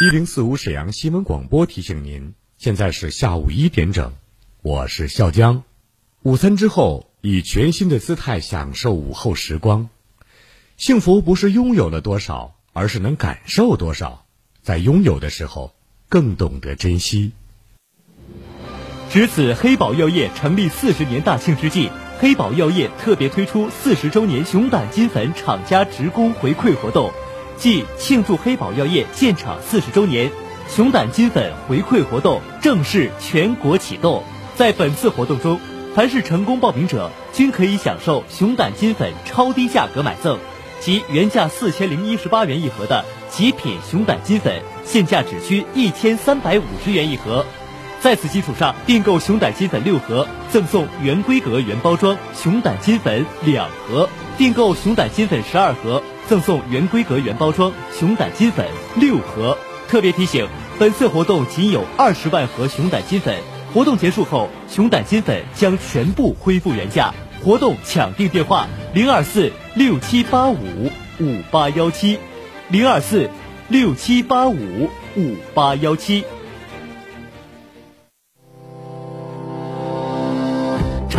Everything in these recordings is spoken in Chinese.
一零四五沈阳新闻广播提醒您，现在是下午一点整，我是笑江。午餐之后，以全新的姿态享受午后时光。幸福不是拥有了多少，而是能感受多少。在拥有的时候，更懂得珍惜。值此黑宝药业成立四十年大庆之际，黑宝药业特别推出四十周年熊胆金粉厂家职工回馈活动。即庆祝黑宝药业建厂四十周年，熊胆金粉回馈活动正式全国启动。在本次活动中，凡是成功报名者均可以享受熊胆金粉超低价格买赠，即原价四千零一十八元一盒的极品熊胆金粉，现价只需一千三百五十元一盒。在此基础上，订购熊胆金粉六盒，赠送原规格原包装熊胆金粉两盒；订购熊胆金粉十二盒。赠送原规格原包装熊胆金粉六盒。特别提醒：本次活动仅有二十万盒熊胆金粉，活动结束后，熊胆金粉将全部恢复原价。活动抢订电话：零二四六七八五五八幺七，零二四六七八五五八幺七。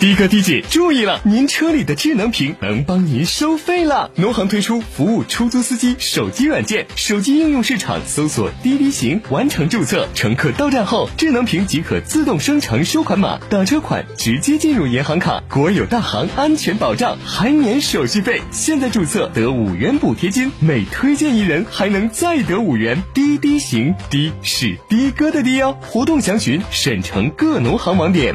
的哥、的姐注意了，您车里的智能屏能帮您收费了。农行推出服务出租司机手机软件，手机应用市场搜索滴滴行，完成注册。乘客到站后，智能屏即可自动生成收款码，打车款直接进入银行卡。国有大行安全保障，还免手续费。现在注册得五元补贴金，每推荐一人还能再得五元。滴滴行，滴是的哥的滴哦。活动详询省城各农行网点。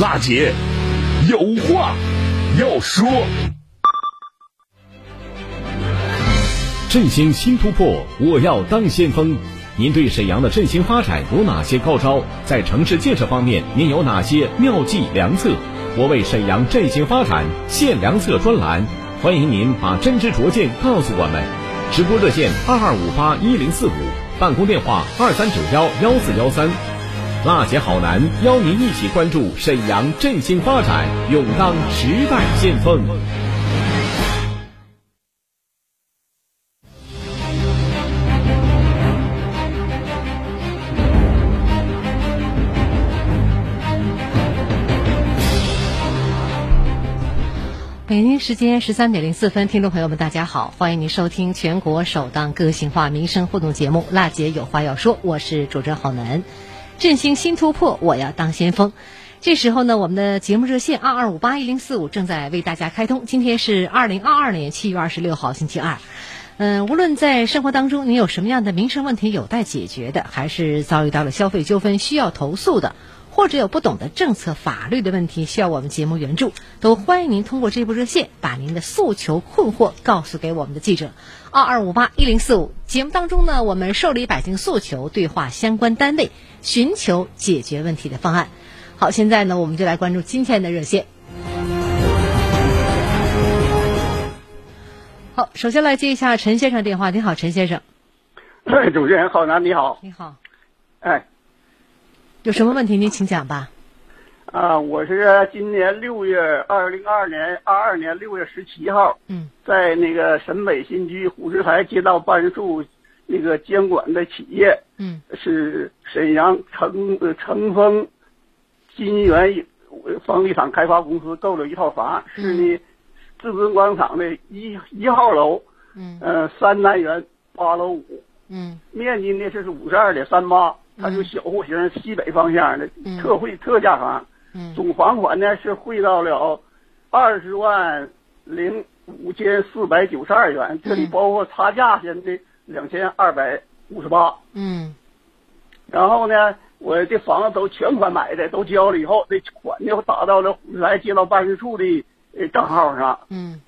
辣姐有话要说，振兴新突破，我要当先锋。您对沈阳的振兴发展有哪些高招？在城市建设方面，您有哪些妙计良策？我为沈阳振兴发展献良策专栏，欢迎您把真知灼见告诉我们。直播热线二二五八一零四五，办公电话二三九幺幺四幺三。辣姐好男邀您一起关注沈阳振兴发展，勇当时代先锋。北京时间十三点零四分，听众朋友们，大家好，欢迎您收听全国首档个性化民生互动节目《辣姐有话要说》，我是主持人郝楠。振兴新突破，我要当先锋。这时候呢，我们的节目热线二二五八一零四五正在为大家开通。今天是二零二二年七月二十六号，星期二。嗯，无论在生活当中你有什么样的民生问题有待解决的，还是遭遇到了消费纠纷需要投诉的，或者有不懂的政策法律的问题需要我们节目援助，都欢迎您通过这部热线把您的诉求困惑告诉给我们的记者。二二五八一零四五节目当中呢，我们受理百姓诉求，对话相关单位，寻求解决问题的方案。好，现在呢，我们就来关注今天的热线。好，首先来接一下陈先生电话。你好，陈先生。哎，主持人浩南，你好。你好。哎，有什么问题您请讲吧。啊，我是今年六月二零二二年二二年六月十七号，嗯，在那个沈北新区虎石台街道办事处那个监管的企业，嗯，是沈阳成呃成丰金源房地产开发公司购了一套房，是呢至尊广场的一一号楼，嗯，呃三单元八楼五，嗯，面积呢是五十二点三八，它就小户型西北方向的特惠特价房。嗯。总房款呢是汇到了二十万零五千四百九十二元，这里包括差价现的两千二百五十八。嗯，然后呢，我这房子都全款买的，都交了以后，这款就打到了虎石台街道办事处的呃账号上。嗯，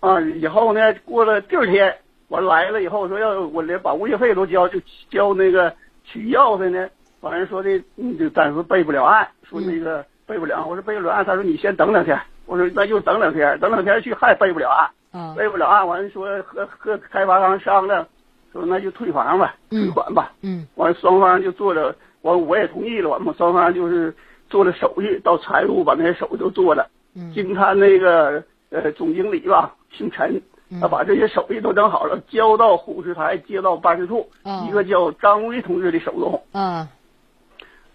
啊，以后呢，过了第二天我来了以后说要我连把物业费都交，就交那个取钥匙呢，完了说的嗯就暂时备不了案，说那个。备不了，我说备不了案，他说你先等两天，我说那就等两天，等两天去还备不了案，备不了案，完了说和和开发商商量，说那就退房吧，退款吧，嗯，完双方就做了，完我也同意了，我们双方就是做了手续，到财务把那些手续都做了，嗯，经他那个呃总经理吧，姓陈，他把这些手续都整好了，交到虎石台街道办事处，一个叫张威同志的手中，嗯。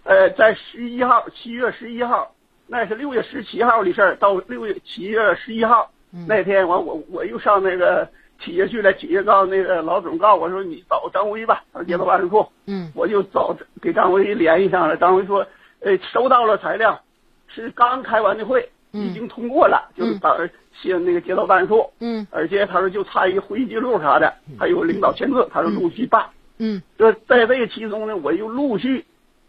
呃，在十一号，七月十一号，那是六月十七号的事儿。到六月七月十一号那天，完我我又上那个企业去了，企业告诉那个老总告诉我说你找张威吧，他说街道办事处。嗯，我就找给张威联系上了。张威说，呃，收到了材料，是刚开完的会，已经通过了，就是把写那个街道办事处。嗯，而且他说就差一个会议记录啥的，还有领导签字，他说陆续办。嗯，这在这个其中呢，我又陆续。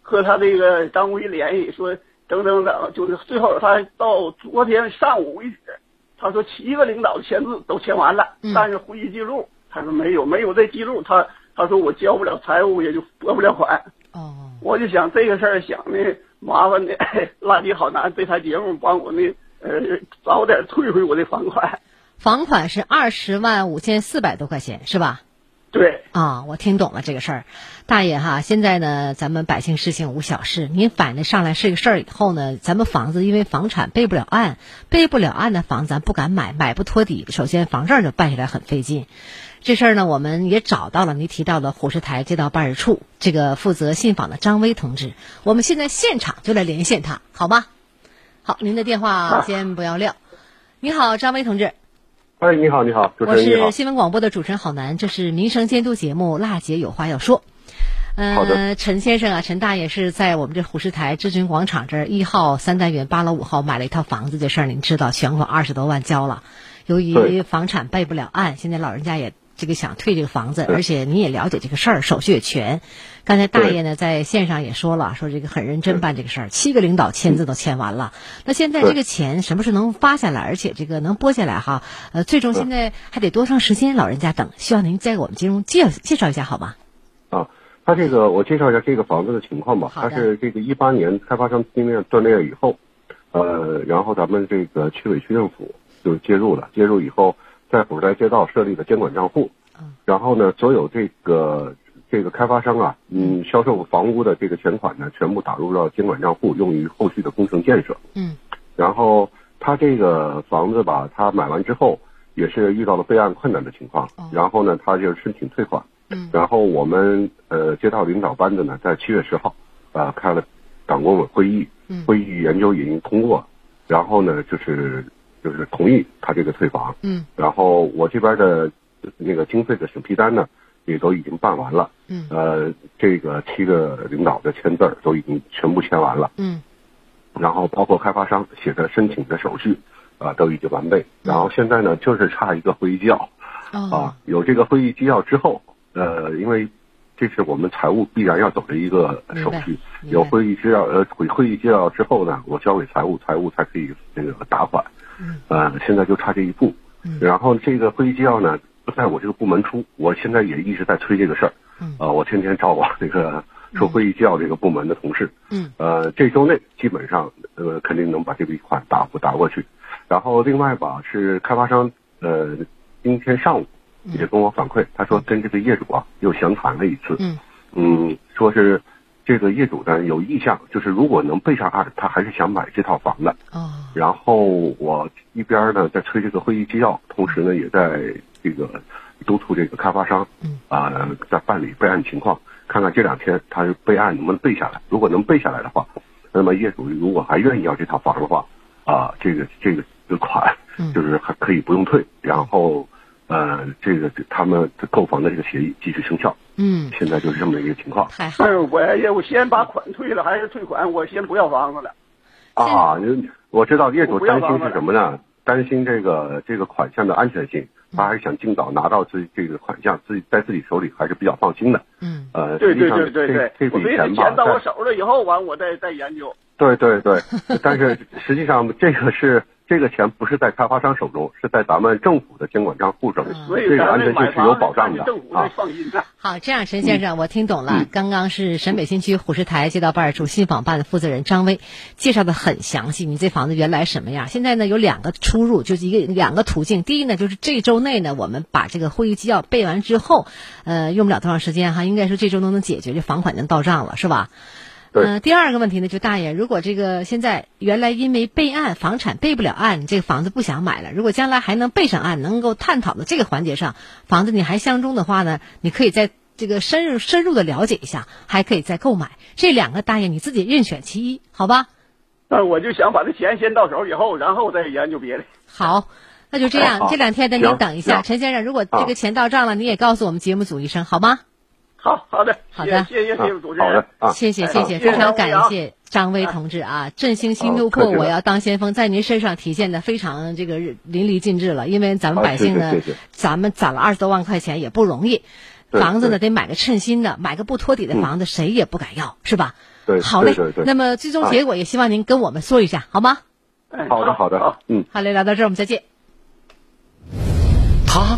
和他这个张威联系说，等等等，就是最后他到昨天上午为止，他说七个领导签字都签完了，但是会议记录他说没有，没有这记录，他他说我交不了财务，也就拨不了款。哦，我就想这个事儿，想的麻烦的 垃圾好男这台节目帮我呢，呃，早点退回我的房款。房款是二十万五千四百多块钱，是吧？对啊，我听懂了这个事儿，大爷哈，现在呢，咱们百姓事情无小事，您反映上来是个事儿以后呢，咱们房子因为房产备不了案，备不了案的房子咱不敢买，买不托底，首先房证就办下来很费劲。这事儿呢，我们也找到了，您提到的虎石台街道办事处这个负责信访的张威同志，我们现在现场就来连线他，好吗？好，您的电话先不要撂。你好，张威同志。哎，你好，你好，主持人我是新闻广播的主持人郝楠，这是民生监督节目《辣姐有话要说》。呃，陈先生啊，陈大爷是在我们这虎石台至尊广场这儿一号三单元八楼五号买了一套房子的事儿，您知道，全款二十多万交了，由于房产备不了案，现在老人家也。这个想退这个房子，而且你也了解这个事儿，手续也全。刚才大爷呢在线上也说了，说这个很认真办这个事儿，七个领导签字都签完了。那现在这个钱什么时候能发下来？而且这个能拨下来哈？呃，最终现在还得多长时间？老人家等，希望您再给我们金融介介绍一下好吗？啊，他这个我介绍一下这个房子的情况吧。他是这个一八年开发商地面断裂以后，呃，然后咱们这个区委区政府就介入了，介入以后。在虎石台街道设立的监管账户，然后呢，所有这个这个开发商啊，嗯，销售房屋的这个钱款呢，全部打入到监管账户，用于后续的工程建设。嗯，然后他这个房子吧，他买完之后也是遇到了备案困难的情况，然后呢，他就申请退款。嗯，然后我们呃街道领导班子呢，在七月十号啊开了党工委会议，会议研究已经通过，然后呢就是。就是同意他这个退房，嗯，然后我这边的那个经费的审批单呢，也都已经办完了，嗯，呃，这个七个领导的签字都已经全部签完了，嗯，然后包括开发商写的申请的手续啊都已经完备，然后现在呢就是差一个会议纪要，啊，有这个会议纪要之后，呃，因为这是我们财务必然要走的一个手续，有会议纪要呃会会议纪要之后呢，我交给财务，财务才可以那个打款。呃，现在就差这一步，然后这个会议纪要呢不在我这个部门出，我现在也一直在催这个事儿，呃，我天天找我这个说会议纪要这个部门的同事，嗯，呃，这周内基本上呃肯定能把这笔款打打过去。然后另外吧是开发商呃今天上午也跟我反馈，他说跟这个业主啊又详谈了一次，嗯。嗯，说是这个业主呢有意向，就是如果能备上案，他还是想买这套房的。哦，然后我一边呢在催这个会议纪要，同时呢也在这个督促这个开发商，嗯啊、在办理备案情况，看看这两天他备案能不能备下来。如果能备下来的话，那么业主如果还愿意要这套房的话，啊、这个这个这个款嗯就是还可以不用退，然后呃这个他们购房的这个协议继续生效。嗯，现在就是这么一个情况。太好。嗯，我也我先把款退了，还是退款？我先不要房子了。啊，我知道业主担心是什么呢？担心这个这个款项的安全性，他还是想尽早拿到自己这个款项，自己在自己手里还是比较放心的。嗯，呃，对对对对对这，这我非得笔钱吧，钱到我手了以后，完我再再研究。对对对，但是实际上这个是这个钱不是在开发商手中，是在咱们政府的监管账户手里，所以这个安全性是有，保障的政府啊。放心呐。好，这样，陈先生，我听懂了。刚刚是沈北新区虎石台街道办事处信访办的负责人张威介绍的很详细。你这房子原来什么样？现在呢有两个出入，就是一个两个途径。第一呢，就是这周内呢，我们把这个会议纪要备完之后，呃，用不了多长时间哈，应该说这周都能解决，这房款能到账了，是吧？对呃，第二个问题呢，就大爷，如果这个现在原来因为备案房产备不了案，你这个房子不想买了，如果将来还能备上案，能够探讨的这个环节上，房子你还相中的话呢，你可以在这个深入深入的了解一下，还可以再购买。这两个大爷你自己任选其一，好吧？那我就想把这钱先到手以后，然后再研究别的。好，那就这样，好这两天呢，您等一下，陈先生，如果这个钱到账了，你也告诉我们节目组一声，好吗？好好的，好的谢谢谢谢主持人好的。啊，谢谢谢谢，非常感谢张威同志啊！振兴新突破，我要当先锋，在您身上体现的非常这个淋漓尽致了。因为咱们好百姓呢谢谢谢谢，咱们攒了二十多万块钱也不容易，对房子呢对得买个称心的，买个不托底的房子谁也不敢要，是吧？对好嘞那么最终结果也希望您跟我们说一下，好吗？哎好的好的，嗯。好嘞，聊到这儿我们再见。他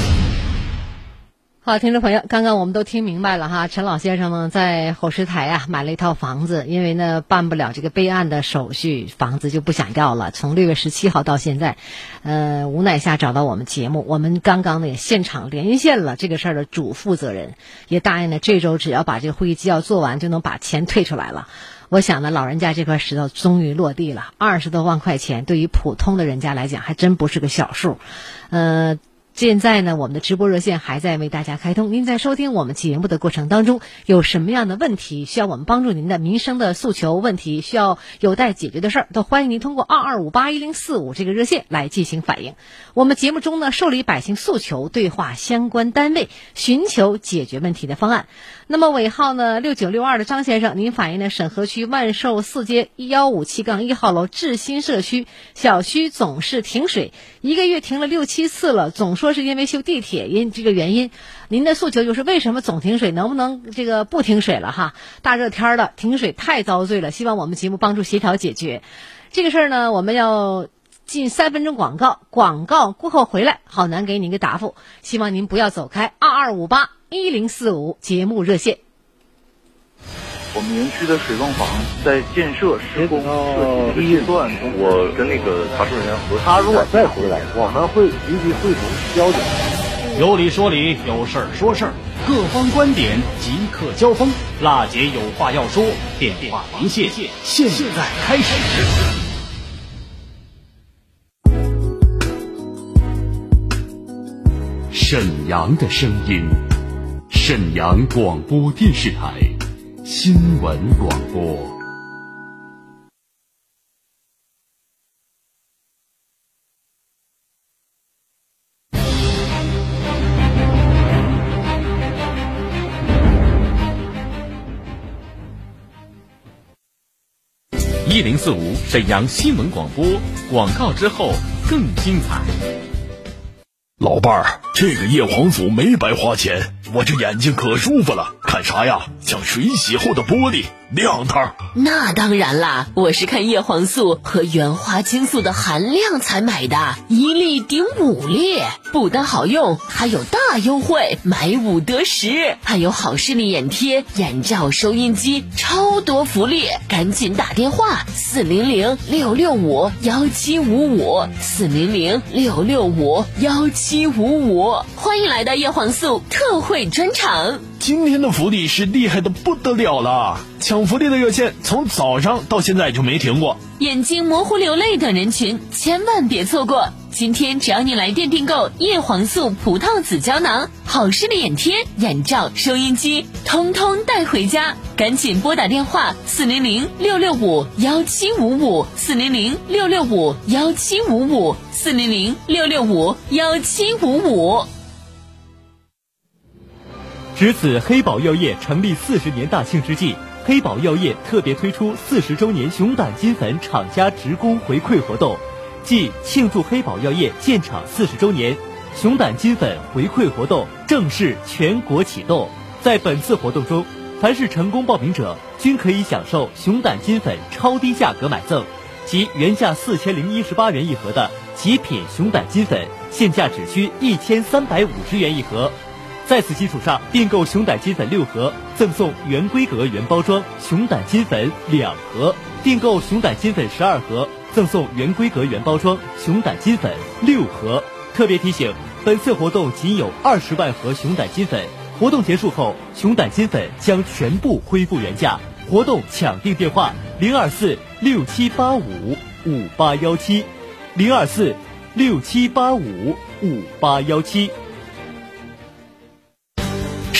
好，听众朋友，刚刚我们都听明白了哈，陈老先生呢在火石台啊买了一套房子，因为呢办不了这个备案的手续，房子就不想要了。从六月十七号到现在，呃，无奈下找到我们节目，我们刚刚呢也现场连线了这个事儿的主负责人，也答应呢这周只要把这个会议纪要做完，就能把钱退出来了。我想呢，老人家这块石头终于落地了，二十多万块钱对于普通的人家来讲，还真不是个小数，呃。现在呢，我们的直播热线还在为大家开通。您在收听我们节目的过程当中，有什么样的问题需要我们帮助您的民生的诉求问题，需要有待解决的事儿，都欢迎您通过二二五八一零四五这个热线来进行反映。我们节目中呢，受理百姓诉求，对话相关单位，寻求解决问题的方案。那么尾号呢六九六二的张先生，您反映的沈河区万寿四街一幺五七杠一号楼智新社区小区总是停水，一个月停了六七次了，总说是因为修地铁因这个原因。您的诉求就是为什么总停水，能不能这个不停水了哈？大热天的停水太遭罪了，希望我们节目帮助协调解决这个事儿呢。我们要。进三分钟广告，广告过后回来，好难给您个答复。希望您不要走开，二二五八一零四五节目热线。我们园区的水泵房在建设施工设计阶段，我跟那个查收人员核他如果再回来，我们会立即汇总交警。有理说理，有事儿说事儿，各方观点即刻交锋。辣姐有话要说，电话连线现在开始。沈阳的声音，沈阳广播电视台新闻广播。一零四五沈阳新闻广播广告之后更精彩。老伴儿，这个叶黄素没白花钱，我这眼睛可舒服了，看啥呀？像水洗后的玻璃，亮堂。那当然啦，我是看叶黄素和原花青素的含量才买的，一粒顶五粒，不但好用，还有大大优惠，买五得十，还有好视力眼贴、眼罩、收音机，超多福利！赶紧打电话四零零六六五幺七五五四零零六六五幺七五五，欢迎来到叶黄素特惠专场。今天的福利是厉害的不得了了，抢福利的热线从早上到现在就没停过。眼睛模糊、流泪等人群千万别错过！今天只要你来电订购叶黄素葡萄籽胶囊、好视力眼贴、眼罩、收音机，通通带回家。赶紧拨打电话四零零六六五幺七五五四零零六六五幺七五五四零零六六五幺七五五。值此黑宝药业成立四十年大庆之际，黑宝药业特别推出四十周年熊胆金粉厂家职工回馈活动，即庆祝黑宝药业建厂四十周年，熊胆金粉回馈活动正式全国启动。在本次活动中，凡是成功报名者均可以享受熊胆金粉超低价格买赠，即原价四千零一十八元一盒的极品熊胆金粉，现价只需一千三百五十元一盒。在此基础上，订购熊胆金粉六盒，赠送原规格原包装熊胆金粉两盒；订购熊胆金粉十二盒，赠送原规格原包装熊胆金粉六盒。特别提醒，本次活动仅有二十万盒熊胆金粉，活动结束后，熊胆金粉将全部恢复原价。活动抢订电话：零二四六七八五五八幺七，零二四六七八五五八幺七。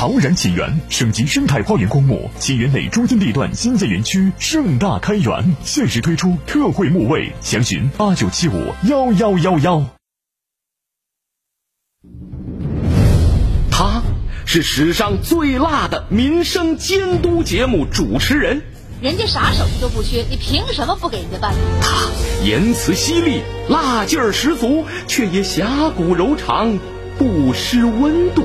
陶然起源省级生态花园公墓起源内中心地段新建园区盛大开园，限时推出特惠墓位，详询八九七五幺幺幺幺。他是史上最辣的民生监督节目主持人，人家啥手续都不缺，你凭什么不给人家办？他言辞犀利，辣劲儿十足，却也侠骨柔肠，不失温度。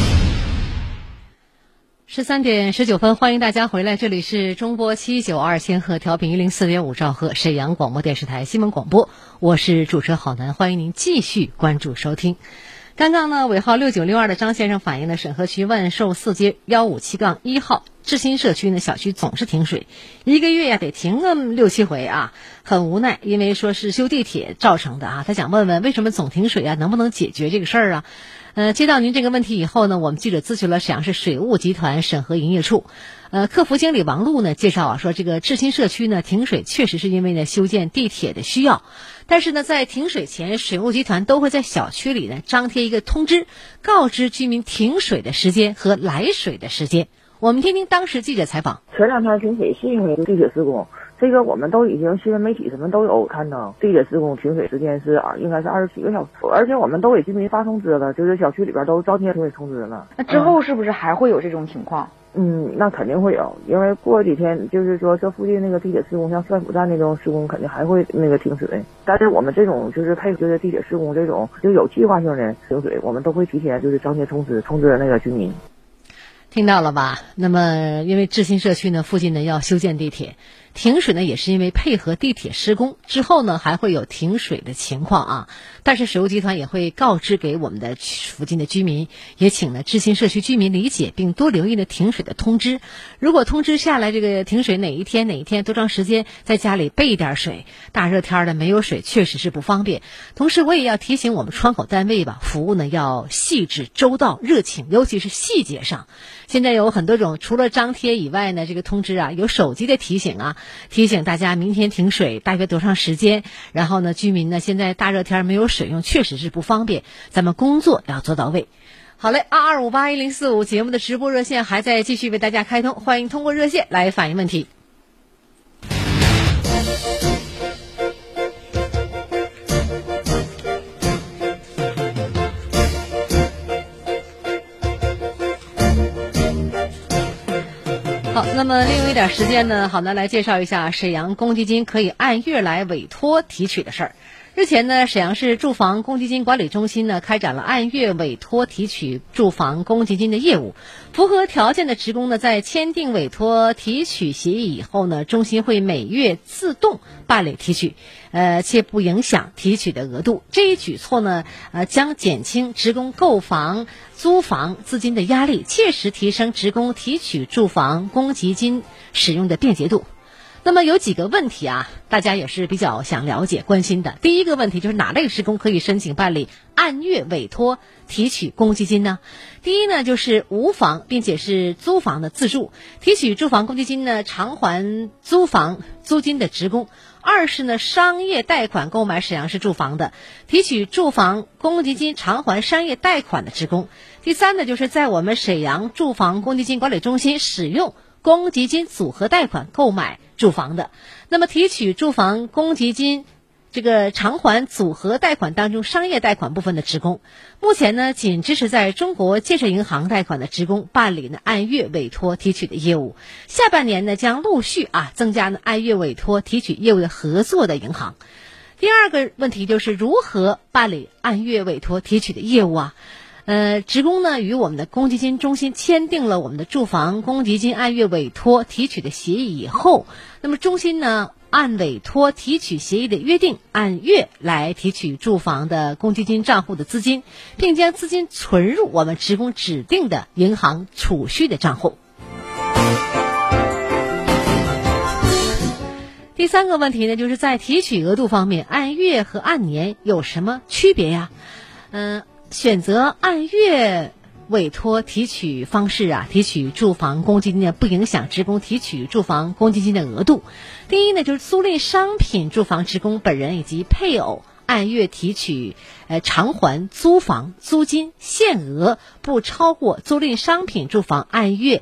十三点十九分，欢迎大家回来，这里是中波七九二千赫调频一零四点五兆赫沈阳广播电视台新闻广播，我是主持人郝楠，欢迎您继续关注收听。刚刚呢，尾号六九六二的张先生反映了沈河区万寿四街幺五七杠一号志新社区呢，小区总是停水，一个月呀得停个六七回啊，很无奈，因为说是修地铁造成的啊。他想问问，为什么总停水啊？能不能解决这个事儿啊？呃，接到您这个问题以后呢，我们记者咨询了沈阳市水务集团审核营业处，呃，客服经理王璐呢介绍啊，说这个志新社区呢停水确实是因为呢修建地铁的需要，但是呢在停水前，水务集团都会在小区里呢张贴一个通知，告知居民停水的时间和来水的时间。我们听听当时记者采访。前两天停水是因为地铁施工。这个我们都已经新闻媒体什么都有看到，地铁施工停水时间是啊，应该是二十七个小时，而且我们都给居民发通知了，就是小区里边都张贴停水通知了。那之后是不是还会有这种情况？嗯，那肯定会有，因为过几天就是说这附近那个地铁施工，像帅府站那种施工，肯定还会那个停水。但是我们这种就是配合的地铁施工这种就有计划性的停水，我们都会提前就是张贴通知通知那个居民。听到了吧？那么因为志新社区呢附近呢要修建地铁。停水呢，也是因为配合地铁施工之后呢，还会有停水的情况啊。但是水务集团也会告知给我们的附近的居民，也请呢知心社区居民理解并多留意呢停水的通知。如果通知下来这个停水哪一天哪一天多长时间，在家里备一点水。大热天的没有水确实是不方便。同时我也要提醒我们窗口单位吧，服务呢要细致周到、热情，尤其是细节上。现在有很多种，除了张贴以外呢，这个通知啊有手机的提醒啊。提醒大家明天停水大约多长时间？然后呢，居民呢现在大热天没有水用，确实是不方便。咱们工作要做到位。好嘞，二二五八一零四五节目的直播热线还在继续为大家开通，欢迎通过热线来反映问题。好，那么利用一点时间呢，好呢，来介绍一下沈阳公积金可以按月来委托提取的事儿。日前呢，沈阳市住房公积金管理中心呢开展了按月委托提取住房公积金的业务。符合条件的职工呢，在签订委托提取协议以后呢，中心会每月自动办理提取，呃，且不影响提取的额度。这一举措呢，呃，将减轻职工购房、租房资金的压力，切实提升职工提取住房公积金使用的便捷度。那么有几个问题啊，大家也是比较想了解、关心的。第一个问题就是哪类职工可以申请办理按月委托提取公积金呢？第一呢，就是无房并且是租房的自住提取住房公积金呢，偿还租房租金的职工；二是呢，商业贷款购买沈阳市住房的提取住房公积金偿还商业贷款的职工；第三呢，就是在我们沈阳住房公积金管理中心使用。公积金组合贷款购买住房的，那么提取住房公积金这个偿还组合贷款当中商业贷款部分的职工，目前呢仅支持在中国建设银行贷款的职工办理呢按月委托提取的业务。下半年呢将陆续啊增加呢按月委托提取业务的合作的银行。第二个问题就是如何办理按月委托提取的业务啊？呃，职工呢与我们的公积金中心签订了我们的住房公积金按月委托提取的协议以后，那么中心呢按委托提取协议的约定，按月来提取住房的公积金账户的资金，并将资金存入我们职工指定的银行储蓄的账户。第三个问题呢，就是在提取额度方面，按月和按年有什么区别呀？嗯。选择按月委托提取方式啊，提取住房公积金呢，不影响职工提取住房公积金的额度。第一呢，就是租赁商品住房职工本人以及配偶按月提取，呃，偿还租房租金限额不超过租赁商品住房按月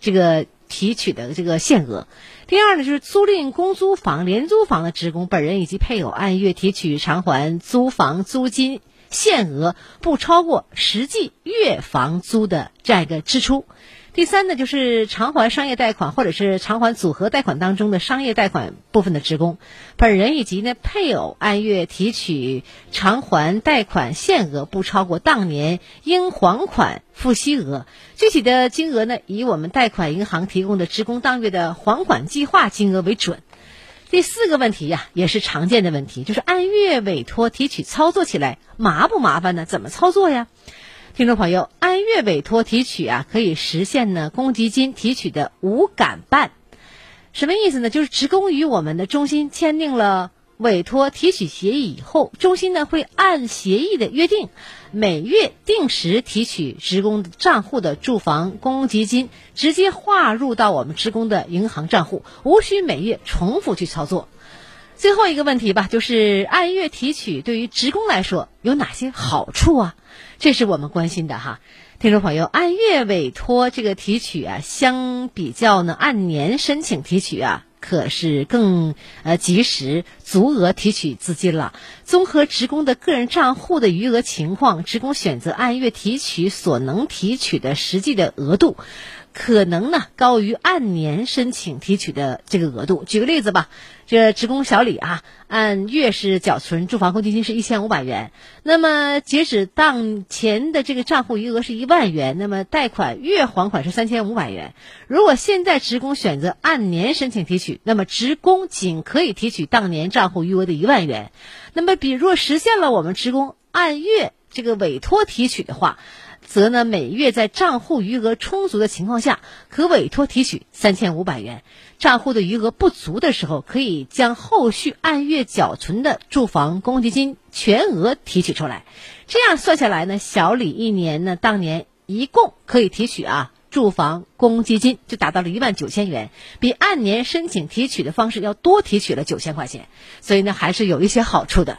这个提取的这个限额。第二呢，就是租赁公租房、廉租房的职工本人以及配偶按月提取偿还租房租金。限额不超过实际月房租的这样一个支出。第三呢，就是偿还商业贷款或者是偿还组合贷款当中的商业贷款部分的职工，本人以及呢配偶按月提取偿还贷款限额不超过当年应还款付息额。具体的金额呢，以我们贷款银行提供的职工当月的还款计划金额为准。第四个问题呀，也是常见的问题，就是按月委托提取操作起来麻不麻烦呢？怎么操作呀？听众朋友，按月委托提取啊，可以实现呢公积金提取的无感办。什么意思呢？就是职工与我们的中心签订了。委托提取协议以后，中心呢会按协议的约定，每月定时提取职工账户的住房公积金，直接划入到我们职工的银行账户，无需每月重复去操作。最后一个问题吧，就是按月提取对于职工来说有哪些好处啊？这是我们关心的哈，听众朋友，按月委托这个提取啊，相比较呢按年申请提取啊。可是更呃及时足额提取资金了。综合职工的个人账户的余额情况，职工选择按月提取所能提取的实际的额度，可能呢高于按年申请提取的这个额度。举个例子吧，这职工小李啊，按月是缴存住房公积金是一千五百元，那么截止当前的这个账户余额是一万元，那么贷款月还款是三千五百元。如果现在职工选择按年申请提取，那么职工仅可以提取当年账户余额的一万元。那么，比若实现了我们职工按月这个委托提取的话。则呢，每月在账户余额充足的情况下，可委托提取三千五百元；账户的余额不足的时候，可以将后续按月缴存的住房公积金全额提取出来。这样算下来呢，小李一年呢，当年一共可以提取啊，住房公积金就达到了一万九千元，比按年申请提取的方式要多提取了九千块钱，所以呢，还是有一些好处的。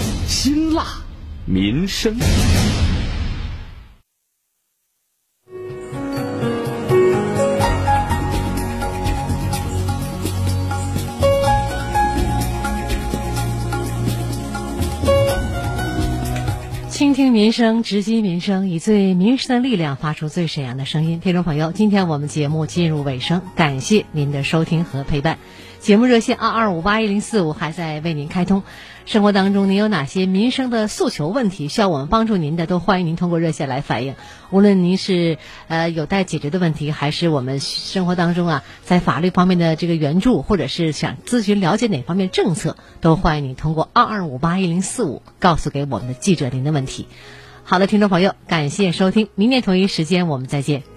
辛辣民生，倾听民生，直击民生，以最民生的力量发出最沈阳的声音。听众朋友，今天我们节目进入尾声，感谢您的收听和陪伴。节目热线二二五八一零四五还在为您开通。生活当中，您有哪些民生的诉求问题需要我们帮助您的，都欢迎您通过热线来反映。无论您是呃有待解决的问题，还是我们生活当中啊在法律方面的这个援助，或者是想咨询了解哪方面政策，都欢迎您通过二二五八一零四五告诉给我们的记者您的问题。好的，听众朋友，感谢收听，明天同一时间我们再见。